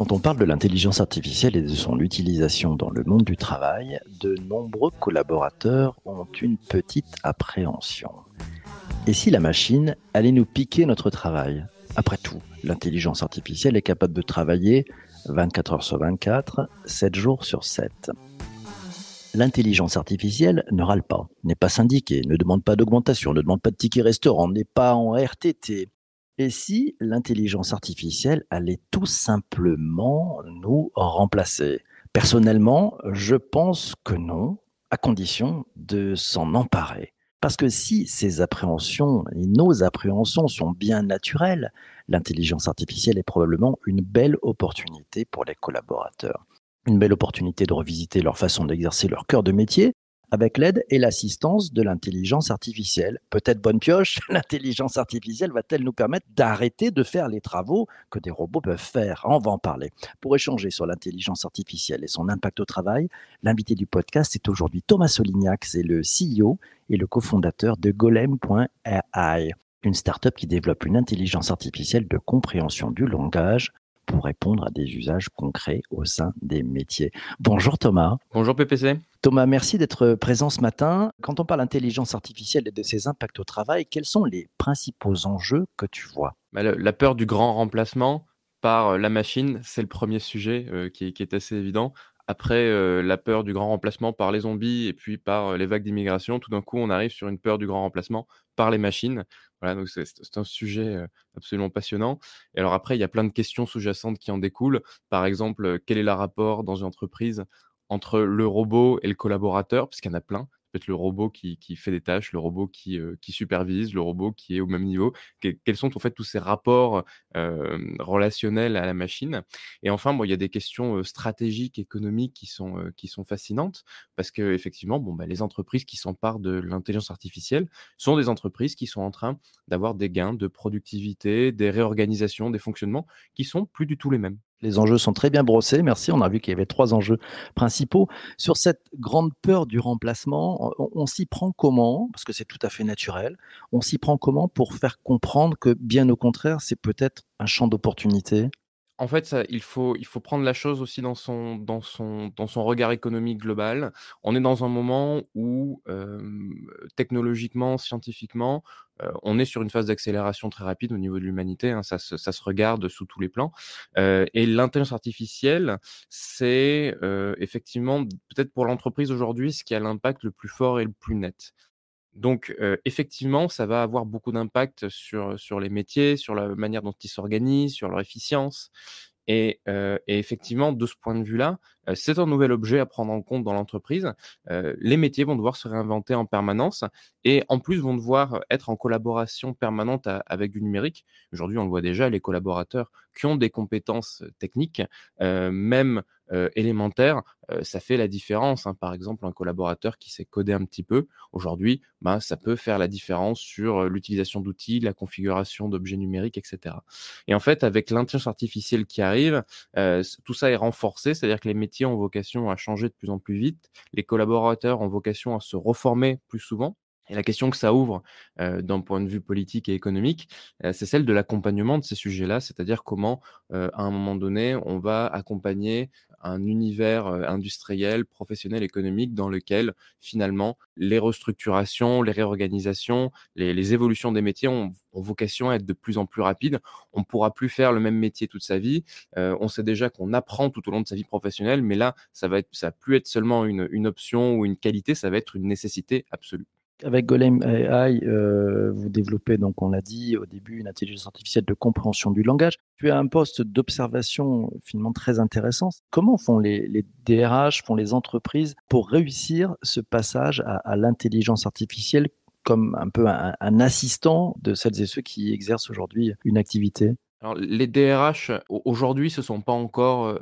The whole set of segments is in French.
Quand on parle de l'intelligence artificielle et de son utilisation dans le monde du travail, de nombreux collaborateurs ont une petite appréhension. Et si la machine allait nous piquer notre travail? Après tout, l'intelligence artificielle est capable de travailler 24 heures sur 24, 7 jours sur 7. L'intelligence artificielle ne râle pas, n'est pas syndiquée, ne demande pas d'augmentation, ne demande pas de ticket restaurant, n'est pas en RTT. Et si l'intelligence artificielle allait tout simplement nous remplacer? Personnellement, je pense que non, à condition de s'en emparer. Parce que si ces appréhensions et nos appréhensions sont bien naturelles, l'intelligence artificielle est probablement une belle opportunité pour les collaborateurs. Une belle opportunité de revisiter leur façon d'exercer leur cœur de métier avec l'aide et l'assistance de l'intelligence artificielle. Peut-être bonne pioche, l'intelligence artificielle va-t-elle nous permettre d'arrêter de faire les travaux que des robots peuvent faire? On va en parler. Pour échanger sur l'intelligence artificielle et son impact au travail, l'invité du podcast est aujourd'hui Thomas Solignac, c'est le CEO et le cofondateur de Golem.ai, une startup qui développe une intelligence artificielle de compréhension du langage pour répondre à des usages concrets au sein des métiers. Bonjour Thomas. Bonjour PPC. Thomas, merci d'être présent ce matin. Quand on parle d'intelligence artificielle et de ses impacts au travail, quels sont les principaux enjeux que tu vois? Bah, La peur du grand remplacement par euh, la machine, c'est le premier sujet euh, qui, est, assez évident. Après, euh, la peur du grand remplacement par les zombies et puis par les vagues d'immigration, tout d'un coup, on arrive sur une peur du grand remplacement par les machines. Voilà, donc c'est un sujet absolument passionnant. Et alors après, il y a plein de questions sous-jacentes qui en découlent. Par exemple, quel est le rapport dans une entreprise entre le robot et le collaborateur, puisqu'il y en a plein peut-être le robot qui, fait des tâches, le robot qui, euh, qui, supervise, le robot qui est au même niveau. quels sont en fait tous ces rapports euh, relationnels à la machine? Et enfin, bon, il y a des questions stratégiques, économiques qui sont, qui sont fascinantes parce que effectivement, bon, bah, les entreprises qui s'emparent de l'intelligence artificielle sont des entreprises qui sont en train d'avoir des gains de productivité, des réorganisations, des fonctionnements qui sont plus du tout les mêmes. Les enjeux sont très bien brossés, merci. On a vu qu'il y avait trois enjeux principaux. Sur cette grande peur du remplacement, on, s'y prend comment? Parce que c'est tout à fait naturel. On s'y prend comment pour faire comprendre que, bien au contraire, c'est peut-être un champ d'opportunité? En fait, il, faut, il faut prendre la chose aussi dans son, dans, son, dans son regard économique global. On est dans un moment où, technologiquement, scientifiquement, on est sur une phase d'accélération très rapide au niveau de l'humanité. Hein, ça, se, ça, se regarde sous tous les plans. et l'intelligence artificielle, c'est effectivement, peut-être pour l'entreprise aujourd'hui, ce qui a l'impact le plus fort et le plus net. Donc, effectivement, ça va avoir beaucoup d'impact sur, sur les métiers, sur la manière dont ils s'organisent, sur leur efficience. Et, effectivement, de ce point de vue-là, c'est un nouvel objet à prendre en compte dans l'entreprise. les métiers vont devoir se réinventer en permanence et en plus vont devoir être en collaboration permanente avec du numérique. Aujourd'hui, on le voit déjà, les collaborateurs qui ont des compétences techniques, même euh, élémentaire, euh, ça fait la différence. Hein. Par exemple, un collaborateur qui sait coder un petit peu, aujourd'hui, bah, ça peut faire la différence sur euh, l'utilisation d'outils, la configuration d'objets numériques, etc. Et en fait, avec l'intelligence artificielle qui arrive, tout ça est renforcé, c'est-à-dire que les métiers ont vocation à changer de plus en plus vite, les collaborateurs ont vocation à se reformer plus souvent. Et la question que ça ouvre d'un point de vue politique et économique, c'est celle de l'accompagnement de ces sujets-là, c'est-à-dire comment, à un moment donné, on va accompagner un univers industriel, professionnel, économique dans lequel, finalement, les restructurations, les réorganisations, les, évolutions des métiers ont, vocation à être de plus en plus rapides. On ne pourra plus faire le même métier toute sa vie. on sait déjà qu'on apprend tout au long de sa vie professionnelle, mais là, ça va être, ça va plus être seulement une option ou une qualité, ça va être une nécessité absolue. Avec Golem AI, euh, vous développez, donc on l'a dit au début, une intelligence artificielle de compréhension du langage. Tu as un poste d'observation finalement très intéressant. Comment font les, DRH, font les entreprises pour réussir ce passage à, l'intelligence artificielle comme un peu un assistant de celles et ceux qui exercent aujourd'hui une activité? Alors, les DRH, aujourd'hui, se sont pas encore,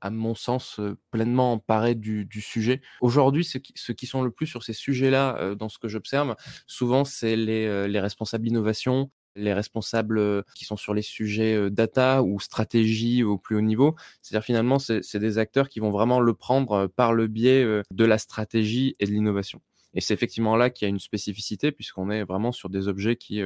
à, mon sens, pleinement emparés du, sujet. Aujourd'hui, ceux qui, sont le plus sur ces sujets-là, dans ce que j'observe, souvent, c'est les, les responsables d'innovation, les responsables qui sont sur les sujets data ou stratégie au plus haut niveau. C'est-à-dire finalement, c'est des acteurs qui vont vraiment le prendre par le biais de la stratégie et de l'innovation. Et c'est effectivement là qu'il y a une spécificité, puisqu'on est vraiment sur des objets qui,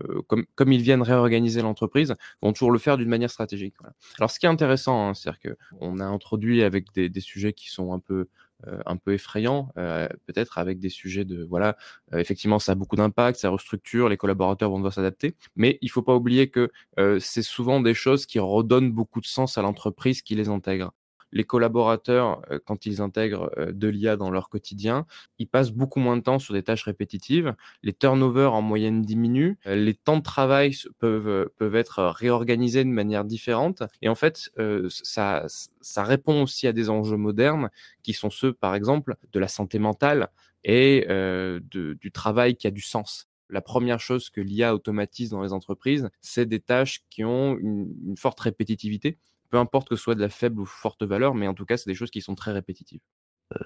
euh, euh, comme, comme, ils viennent réorganiser l'entreprise, vont toujours le faire d'une manière stratégique. Alors, ce qui est intéressant, hein, c'est-à-dire qu'on a introduit avec des, des, sujets qui sont un peu euh, un peu effrayants, peut-être avec des sujets de voilà, effectivement, ça a beaucoup d'impact, ça restructure, les collaborateurs vont devoir s'adapter, mais il faut pas oublier que c'est souvent des choses qui redonnent beaucoup de sens à l'entreprise qui les intègre les collaborateurs, euh, quand ils intègrent euh, de l'IA dans leur quotidien, ils passent beaucoup moins de temps sur des tâches répétitives. Les turnovers en moyenne diminuent. Euh, les temps de travail peuvent, peuvent être réorganisés de manière différente. Et en fait, ça, ça répond aussi à des enjeux modernes qui sont ceux, par exemple, de la santé mentale et de, du travail qui a du sens la première chose que l'IA automatise dans les entreprises, c'est des tâches qui ont une, forte répétitivité peu importe que ce soit de la faible ou forte valeur, mais en tout cas, c'est des choses qui sont très répétitives.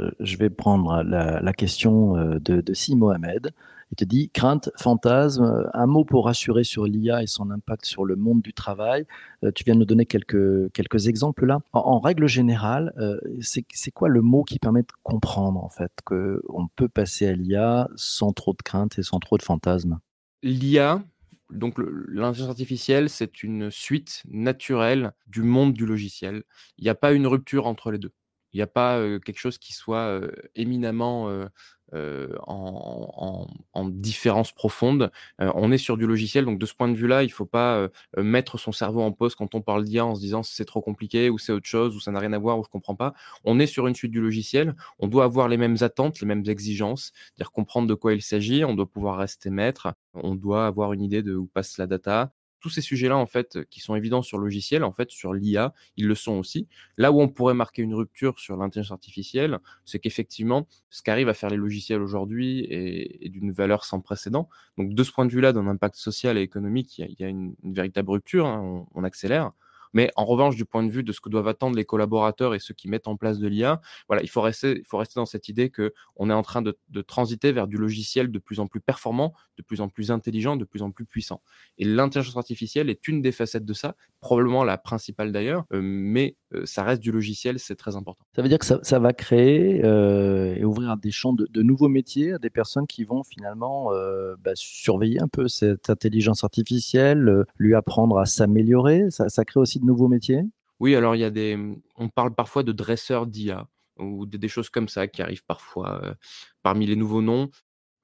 Euh, je vais prendre la, question euh, de, de Si Mohamed. Il te dit crainte, fantasme, euh, un mot pour rassurer sur l'IA et son impact sur le monde du travail. tu viens de nous donner quelques, quelques exemples là. En, règle générale, c'est quoi le mot qui permet de comprendre en fait qu'on peut passer à l'IA sans trop de crainte et sans trop de fantasme? L'IA, donc l'intelligence artificielle, c'est une suite naturelle du monde du logiciel. Il n'y a pas une rupture entre les deux. Il n'y a pas quelque chose qui soit éminemment en, différence profonde. on est sur du logiciel, donc de ce point de vue-là, il ne faut pas mettre son cerveau en pause quand on parle d'IA en se disant c'est trop compliqué ou c'est autre chose ou ça n'a rien à voir ou je ne comprends pas. On est sur une suite du logiciel, on doit avoir les mêmes attentes, les mêmes exigences, c'est-à-dire comprendre de quoi il s'agit, on doit pouvoir rester maître, on doit avoir une idée de où passe la data, tous ces sujets-là, en fait, qui sont évidents sur le logiciel, en fait, sur l'IA, ils le sont aussi. Là où on pourrait marquer une rupture sur l'intelligence artificielle, c'est qu'effectivement, ce qu'arrivent à faire les logiciels aujourd'hui est, d'une valeur sans précédent. Donc, de ce point de vue-là, d'un impact social et économique, il y a, une, véritable rupture, hein, on accélère. Mais en revanche, du point de vue de ce que doivent attendre les collaborateurs et ceux qui mettent en place de l'IA, voilà, il faut rester, dans cette idée que on est en train de, transiter vers du logiciel de plus en plus performant, de plus en plus intelligent, de plus en plus puissant. Et l'intelligence artificielle est une des facettes de ça, probablement la principale d'ailleurs, euh, mais ça reste du logiciel, c'est très important. Ça veut dire que ça, va créer euh, et ouvrir des champs de, nouveaux métiers à des personnes qui vont finalement bah, surveiller un peu cette intelligence artificielle, lui apprendre à s'améliorer. Ça, ça crée aussi de nouveaux métiers? Oui, alors il y a des. On parle parfois de dresseurs d'IA ou des, choses comme ça qui arrivent parfois parmi les nouveaux noms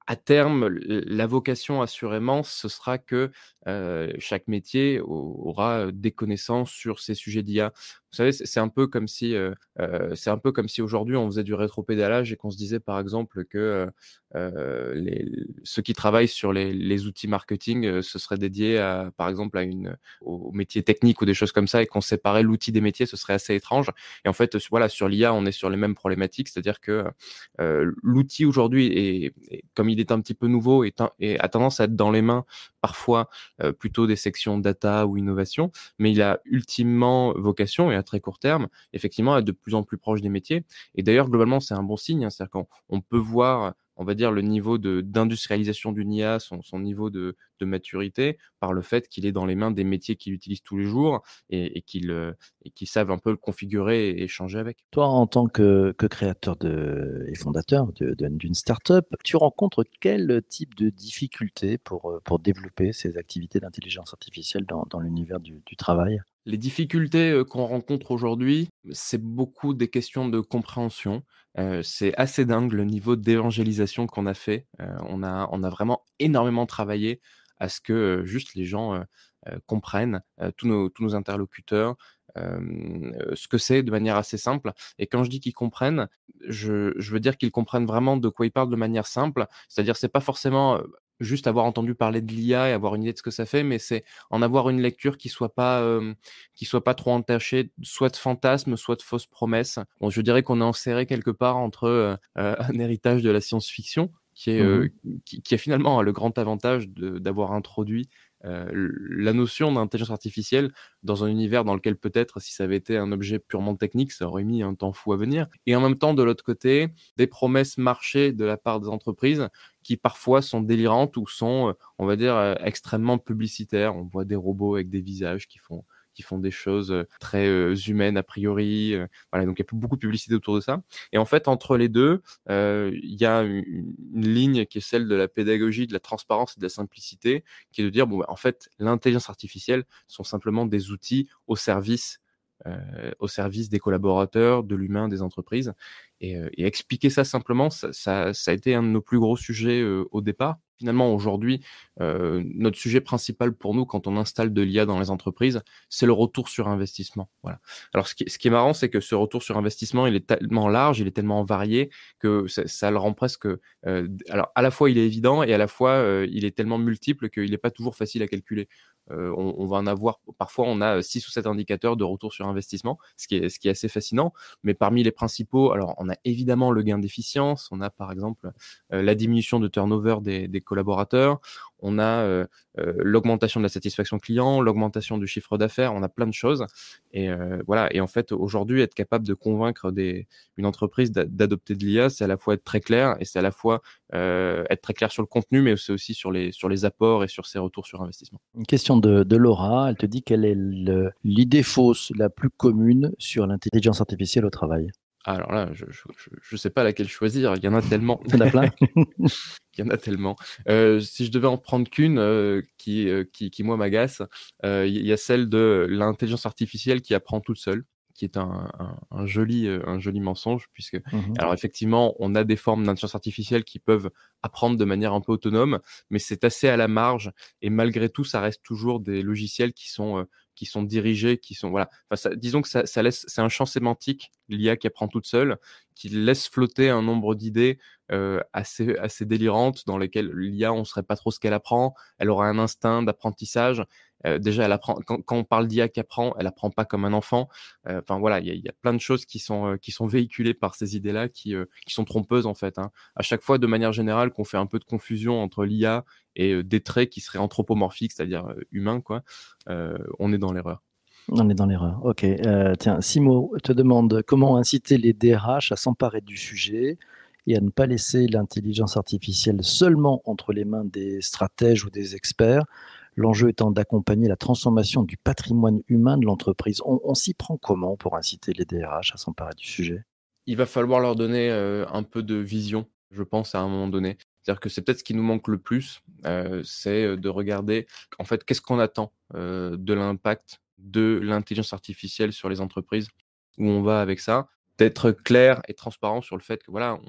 à terme, la vocation, assurément, ce sera que chaque métier aura des connaissances sur ces sujets d'IA. Vous savez, c'est un peu comme si, c'est un peu comme si aujourd'hui on faisait du rétropédalage et qu'on se disait, par exemple, que les, ceux qui travaillent sur les, outils marketing se seraient dédiés, à, par exemple, à une, au métier technique ou des choses comme ça et qu'on séparait l'outil des métiers, ce serait assez étrange. Et en fait, voilà, sur l'IA, on est sur les mêmes problématiques, c'est-à-dire que l'outil aujourd'hui est, comme il est un petit peu nouveau et, a tendance à être dans les mains parfois euh, plutôt des sections data ou innovation, mais il a ultimement vocation et très court terme, effectivement, être de plus en plus proche des métiers. Et d'ailleurs, globalement, c'est un bon signe, hein, c'est-à-dire qu'on peut voir on va dire, le niveau d'industrialisation d'une IA, son, niveau de, maturité, par le fait qu'il est dans les mains des métiers qu'il utilise tous les jours et, et qu'ils savent un peu le configurer et échanger avec. Toi, en tant que, créateur de, et fondateur d'une startup, tu rencontres quel type de difficultés pour, pour développer ces activités d'intelligence artificielle dans, l'univers du, du travail? Les difficultés qu'on rencontre aujourd'hui, c'est beaucoup des questions de compréhension. c'est assez dingue le niveau d'évangélisation qu'on a fait. on, a, vraiment énormément travaillé à ce que juste les gens comprennent, tous, nos, tous nos interlocuteurs, ce que c'est de manière assez simple. Et quand je dis qu'ils comprennent, je, je, veux dire qu'ils comprennent vraiment de quoi ils parlent de manière simple. C'est-à-dire, c'est pas forcément juste avoir entendu parler de l'IA et avoir une idée de ce que ça fait, mais c'est en avoir une lecture qui soit pas qui soit pas trop entachée, soit de fantasmes, soit de fausses promesses. Bon, je dirais qu'on est enserré quelque part entre un héritage de la science-fiction qui est mmh qui, qui, a finalement le grand avantage d'avoir introduit euh, la notion d'intelligence artificielle dans un univers dans lequel peut-être si ça avait été un objet purement technique, ça aurait mis un temps fou à venir. Et en même temps, de l'autre côté, des promesses marché de la part des entreprises qui parfois sont délirantes ou sont, euh, on va dire, euh, extrêmement publicitaires. On voit des robots avec des visages qui font qui font des choses très humaines a priori. voilà, donc il y a beaucoup de publicité autour de ça. Et en fait, entre les deux, il y a une, ligne qui est celle de la pédagogie, de la transparence et de la simplicité, qui est de dire bon, bah, en fait, l'intelligence artificielle sont simplement des outils au service euh, au service des collaborateurs, de l'humain, des entreprises. Et, euh, expliquer ça simplement, ça, a été un de nos plus gros sujets euh, au départ. Finalement, aujourd'hui, notre sujet principal pour nous, quand on installe de l'IA dans les entreprises, c'est le retour sur investissement. Voilà. Alors, ce qui, est marrant, c'est que ce retour sur investissement, il est tellement large, il est tellement varié que ça, le rend presque. alors, à la fois, il est évident et à la fois, il est tellement multiple qu'il n'est pas toujours facile à calculer. Euh, on, va en avoir, parfois on a 6 ou 7 indicateurs de retour sur investissement, ce qui est, assez fascinant. Mais parmi les principaux, alors on a évidemment le gain d'efficience, on a par exemple euh, la diminution de turnover des, des collaborateurs, on a euh, euh, l'augmentation de la satisfaction client, l'augmentation du chiffre d'affaires, on a plein de choses. Et euh, voilà. Et en fait, aujourd'hui, être capable de convaincre une entreprise d'adopter de l'IA, c'est à la fois être très clair et c'est à la fois être très clair sur le contenu, mais c'est aussi sur les, sur les apports et sur ses retours sur investissement. Une question de, de Laura. Elle te dit quelle est l'idée fausse la plus commune sur l'intelligence artificielle au travail? Alors là, je ne sais pas laquelle choisir. Il y en a tellement. Il y en a plein. Il y en a tellement. Euh, si je devais en prendre qu'une euh, qui, euh, qui, qui, moi, m'agace, il y a celle de l'intelligence artificielle qui apprend toute seule qui est un, un, joli, un joli mensonge, puisque, mmh alors effectivement, on a des formes d'intelligence artificielle qui peuvent apprendre de manière un peu autonome, mais c'est assez à la marge, et malgré tout, ça reste toujours des logiciels qui sont qui sont dirigés, qui sont voilà. Disons que ça, ça laisse, c'est un champ sémantique l'IA qui apprend toute seule, qui laisse flotter un nombre d'idées euh, assez assez délirantes dans lesquelles l'IA on serait pas trop ce qu'elle apprend. Elle aura un instinct d'apprentissage. Euh, déjà, elle apprend quand, on parle d'IA qui apprend, elle apprend pas comme un enfant. Euh, enfin voilà, il y a, plein de choses qui sont euh, qui sont véhiculées par ces idées-là, qui qui sont trompeuses en fait. Hein. À chaque fois, de manière générale, qu'on fait un peu de confusion entre l'IA et des traits qui seraient anthropomorphiques, c'est-à-dire humains, quoi, on est dans l'erreur. On est dans l'erreur. Ok. Tiens, Simo te demande comment inciter les DRH à s'emparer du sujet et à ne pas laisser l'intelligence artificielle seulement entre les mains des stratèges ou des experts. L'enjeu étant d'accompagner la transformation du patrimoine humain de l'entreprise. On, s'y prend comment pour inciter les DRH à s'emparer du sujet? Il va falloir leur donner euh, un peu de vision, je pense, à un moment donné. C'est-à-dire que c'est peut-être ce qui nous manque le plus, euh, c'est de regarder, en fait, qu'est-ce qu'on attend de l'impact de l'intelligence artificielle sur les entreprises, où on va avec ça, d'être clair et transparent sur le fait que voilà,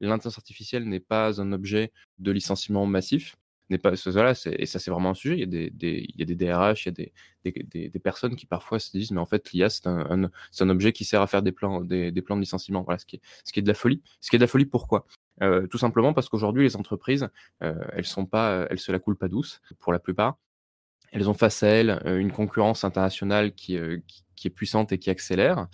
l'intelligence artificielle n'est pas un objet de licenciement massif, et ça c'est vraiment un sujet. Il y a des, DRH, il y a des, personnes qui parfois se disent mais en fait l'IA c'est un, objet qui sert à faire des plans, de licenciement. Voilà, ce qui est, de la folie. Ce qui est de la folie pourquoi? Euh, Tout simplement parce qu'aujourd'hui les entreprises, euh, elles sont pas, elles se la coulent pas douce pour la plupart. Elles ont face à elles euh, une concurrence internationale qui, est puissante et qui accélère,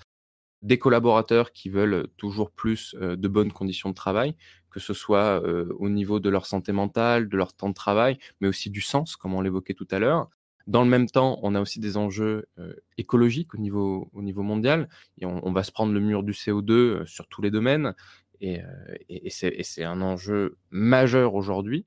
des collaborateurs qui veulent toujours plus de bonnes conditions de travail, que ce soit au niveau de leur santé mentale, de leur temps de travail, mais aussi du sens, comme on l'évoquait tout à l'heure. Dans le même temps, on a aussi des enjeux écologiques au niveau, au niveau mondial, et on, va se prendre le mur du CO2 sur tous les domaines, et, c'est un enjeu majeur aujourd'hui.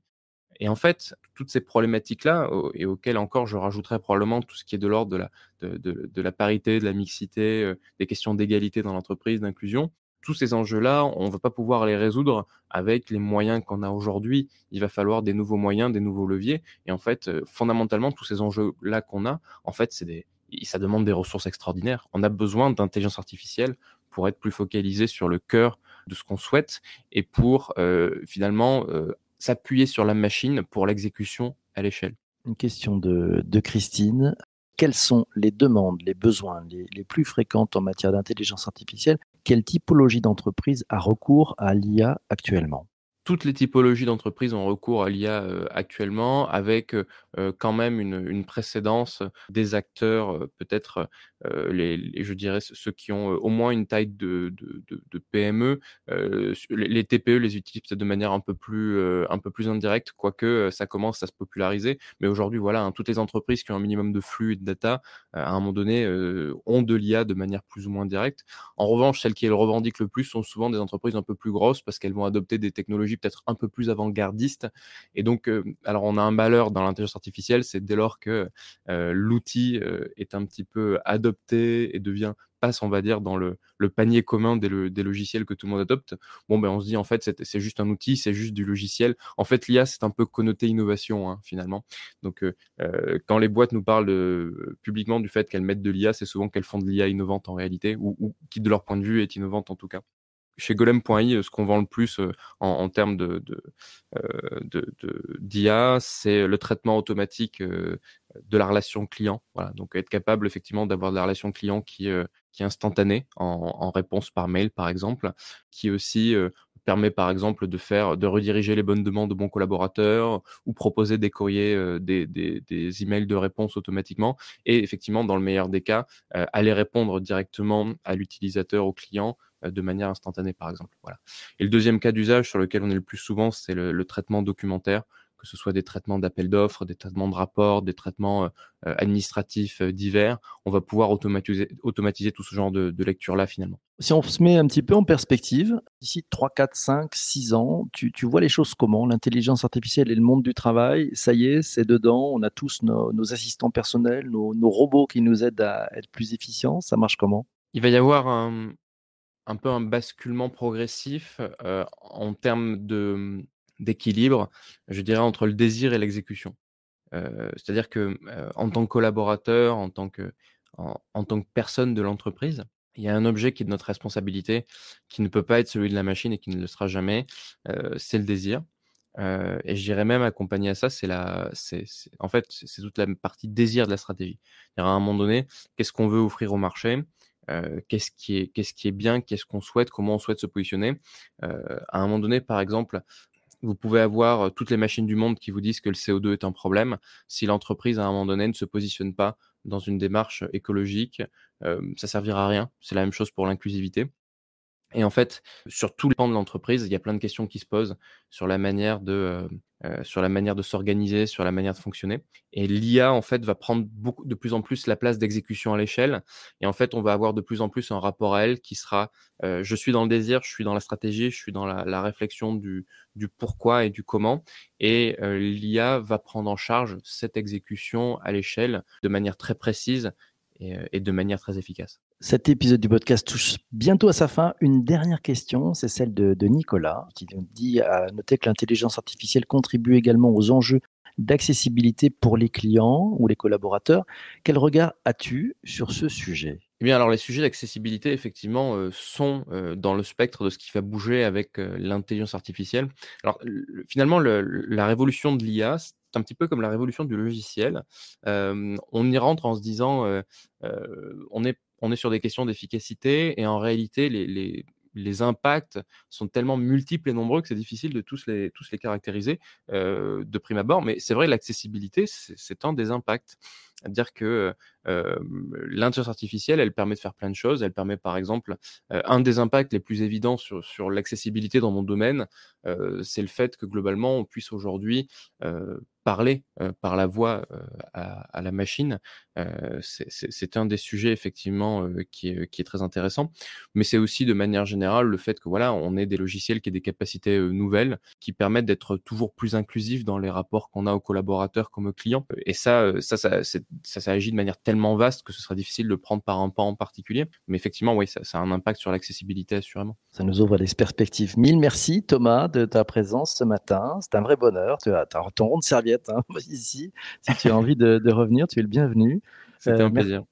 Et en fait, toutes ces problématiques-là, et auxquelles encore je rajouterais probablement tout ce qui est de l'ordre de la, parité, de la mixité, euh, des questions d'égalité dans l'entreprise, d'inclusion, tous ces enjeux-là, on ne va pas pouvoir les résoudre avec les moyens qu'on a aujourd'hui. Il va falloir des nouveaux moyens, des nouveaux leviers. Et en fait, euh, fondamentalement, tous ces enjeux-là qu'on a, en fait, c'est des, ça demande des ressources extraordinaires. On a besoin d'intelligence artificielle pour être plus focalisé sur le cœur de ce qu'on souhaite et pour euh, finalement euh, s'appuyer sur la machine pour l'exécution à l'échelle. Une question de, Christine. Quelles sont les demandes, les besoins les, plus fréquentes en matière d'intelligence artificielle Quelle typologie d'entreprise a recours à l'IA actuellement? Toutes les typologies d'entreprises ont recours à l'IA euh, actuellement, avec euh, euh, quand même une, précédence des acteurs peut-être les, je dirais ceux qui ont au moins une taille de, de, PME, les, TPE les utilisent peut-être de manière un peu plus, un peu plus indirecte, quoique ça commence à se populariser. Mais aujourd'hui, voilà, hein, toutes les entreprises qui ont un minimum de flux et de data, à un moment donné, ont de l'IA de manière plus ou moins directe. En revanche, celles qui le revendiquent le plus sont souvent des entreprises un peu plus grosses parce qu'elles vont adopter des technologies peut-être un peu plus avant-gardistes. Et donc, alors on a un malheur dans l'intelligence artificielle, c'est dès lors que l'outil est un petit peu adopté et devient passe, on va dire, dans le, panier commun des, logiciels que tout le monde adopte, bon, ben, on se dit, en fait, c'est juste un outil, c'est juste du logiciel. En fait, l'IA, c'est un peu connoté innovation, hein, finalement. Donc, euh, euh, quand les boîtes nous parlent euh, publiquement du fait qu'elles mettent de l'IA, c'est souvent qu'elles font de l'IA innovante en réalité, ou, qui, de leur point de vue, est innovante en tout cas chez golem.i, ce qu'on vend le plus en, termes de, d'IA, c'est le traitement automatique de la relation client. Voilà, donc être capable effectivement d'avoir de la relation client qui, qui est instantanée en, réponse par mail, par exemple, qui aussi permet par exemple de faire de rediriger les bonnes demandes de bons collaborateurs ou proposer des courriers, des, des, emails de réponse automatiquement et effectivement dans le meilleur des cas aller répondre directement à l'utilisateur, au client de manière instantanée, par exemple. Voilà. Et le deuxième cas d'usage sur lequel on est le plus souvent, c'est le, traitement documentaire, que ce soit des traitements d'appels d'offres, des traitements de rapports, des traitements euh, euh, administratifs euh, divers. On va pouvoir automatiser, automatiser tout ce genre de, lecture-là finalement. Si on se met un petit peu en perspective, d'ici 3, 4, 5, 6 ans, tu, vois les choses comment? L'intelligence artificielle et le monde du travail, ça y est, c'est dedans. On a tous nos, assistants personnels, nos, nos, robots qui nous aident à être plus efficients. Ça marche comment? Il va y avoir un, un peu un basculement progressif en termes de, d'équilibre, je dirais, entre le désir et l'exécution. c'est-à-dire que en tant que collaborateur, en tant que, en, tant que personne de l'entreprise, il y a un objet qui est de notre responsabilité, qui ne peut pas être celui de la machine et qui ne le sera jamais, c'est le désir. et je dirais même accompagné à ça, c'est la, c'est, en fait, c'est toute la partie désir de la stratégie. à un moment donné, qu'est-ce qu'on veut offrir au marché? Qu'est-ce qui est qu'est-ce qui est bien, qu'est-ce qu'on souhaite, comment on souhaite se positionner. à un moment donné, par exemple, vous pouvez avoir toutes les machines du monde qui vous disent que le CO2 est un problème. Si l'entreprise, à un moment donné, ne se positionne pas dans une démarche écologique, ça servira à rien. C'est la même chose pour l'inclusivité. Et en fait, sur tous les plans de l'entreprise, il y a plein de questions qui se posent sur la manière de, euh, sur la manière de s'organiser, sur la manière de fonctionner. Et l'IA, en fait, va prendre beaucoup, de plus en plus la place d'exécution à l'échelle. Et en fait, on va avoir de plus en plus un rapport à elle qui sera euh, je suis dans le désir, je suis dans la stratégie, je suis dans la, réflexion du, du, pourquoi et du comment. Et euh, l'IA va prendre en charge cette exécution à l'échelle de manière très précise et de manière très efficace. Cet épisode du podcast touche bientôt à sa fin. Une dernière question, c'est celle de, Nicolas, qui nous dit à noter que l'intelligence artificielle contribue également aux enjeux d'accessibilité pour les clients ou les collaborateurs. Quel regard as-tu sur ce sujet? Eh bien, alors les sujets d'accessibilité, effectivement, euh, sont euh, dans le spectre de ce qui va bouger avec euh, l'intelligence artificielle. Alors, finalement, la révolution de l'IA, c'est un petit peu comme la révolution du logiciel. on y rentre en se disant, on est sur des questions d'efficacité et en réalité, les, impacts sont tellement multiples et nombreux que c'est difficile de tous les, tous les caractériser de prime abord. Mais c'est vrai, l'accessibilité, c'est un des impacts. C'est-à-dire que euh, l'intelligence artificielle, elle permet de faire plein de choses. Elle permet, par exemple, euh, un des impacts les plus évidents sur, sur l'accessibilité dans mon domaine, c'est le fait que globalement, on puisse aujourd'hui parler par la voix à, la machine. c'est un des sujets effectivement qui, est, qui, est, très intéressant, mais c'est aussi de manière générale le fait que voilà, on ait des logiciels qui aient des capacités nouvelles qui permettent d'être toujours plus inclusifs dans les rapports qu'on a aux collaborateurs comme aux clients. Et ça, ça, ça, ça, ça agit de manière tellement vaste que ce sera difficile de prendre par un pan en particulier. Mais effectivement, oui, ça, ça a un impact sur l'accessibilité assurément. Ça nous ouvre des perspectives. Mille merci Thomas de ta présence ce matin. C'est un vrai bonheur. Tu as ton rond de serviette hein, ici. Si tu as envie de, revenir, tu es le bienvenu. C'était un euh, plaisir. Merci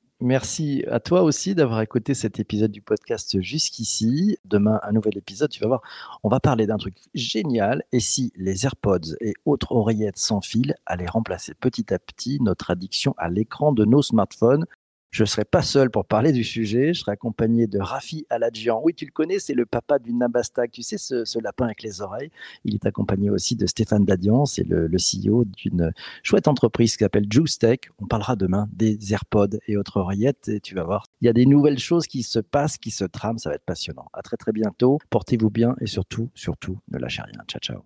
à toi aussi d'avoir écouté cet épisode du podcast jusqu'ici. Demain, un nouvel épisode, tu vas voir, on va parler d'un truc génial. Et si les AirPods et autres oreillettes sans fil allaient remplacer petit à petit notre addiction à l'écran de nos smartphones? Je ne serai pas seul pour parler du sujet. Je serai accompagné de Rafi Aladjian. Oui, tu le connais, c'est le papa du Nabastag. Tu sais, ce, lapin avec les oreilles. Il est accompagné aussi de Stéphane Dadian. C'est le, CEO d'une chouette entreprise qui s'appelle Juice Tech. On parlera demain des AirPods et autres oreillettes. Et tu vas voir, il y a des nouvelles choses qui se passent, qui se trament. Ça va être passionnant. À très, très bientôt. Portez-vous bien et surtout, surtout, ne lâchez rien. Ciao, ciao.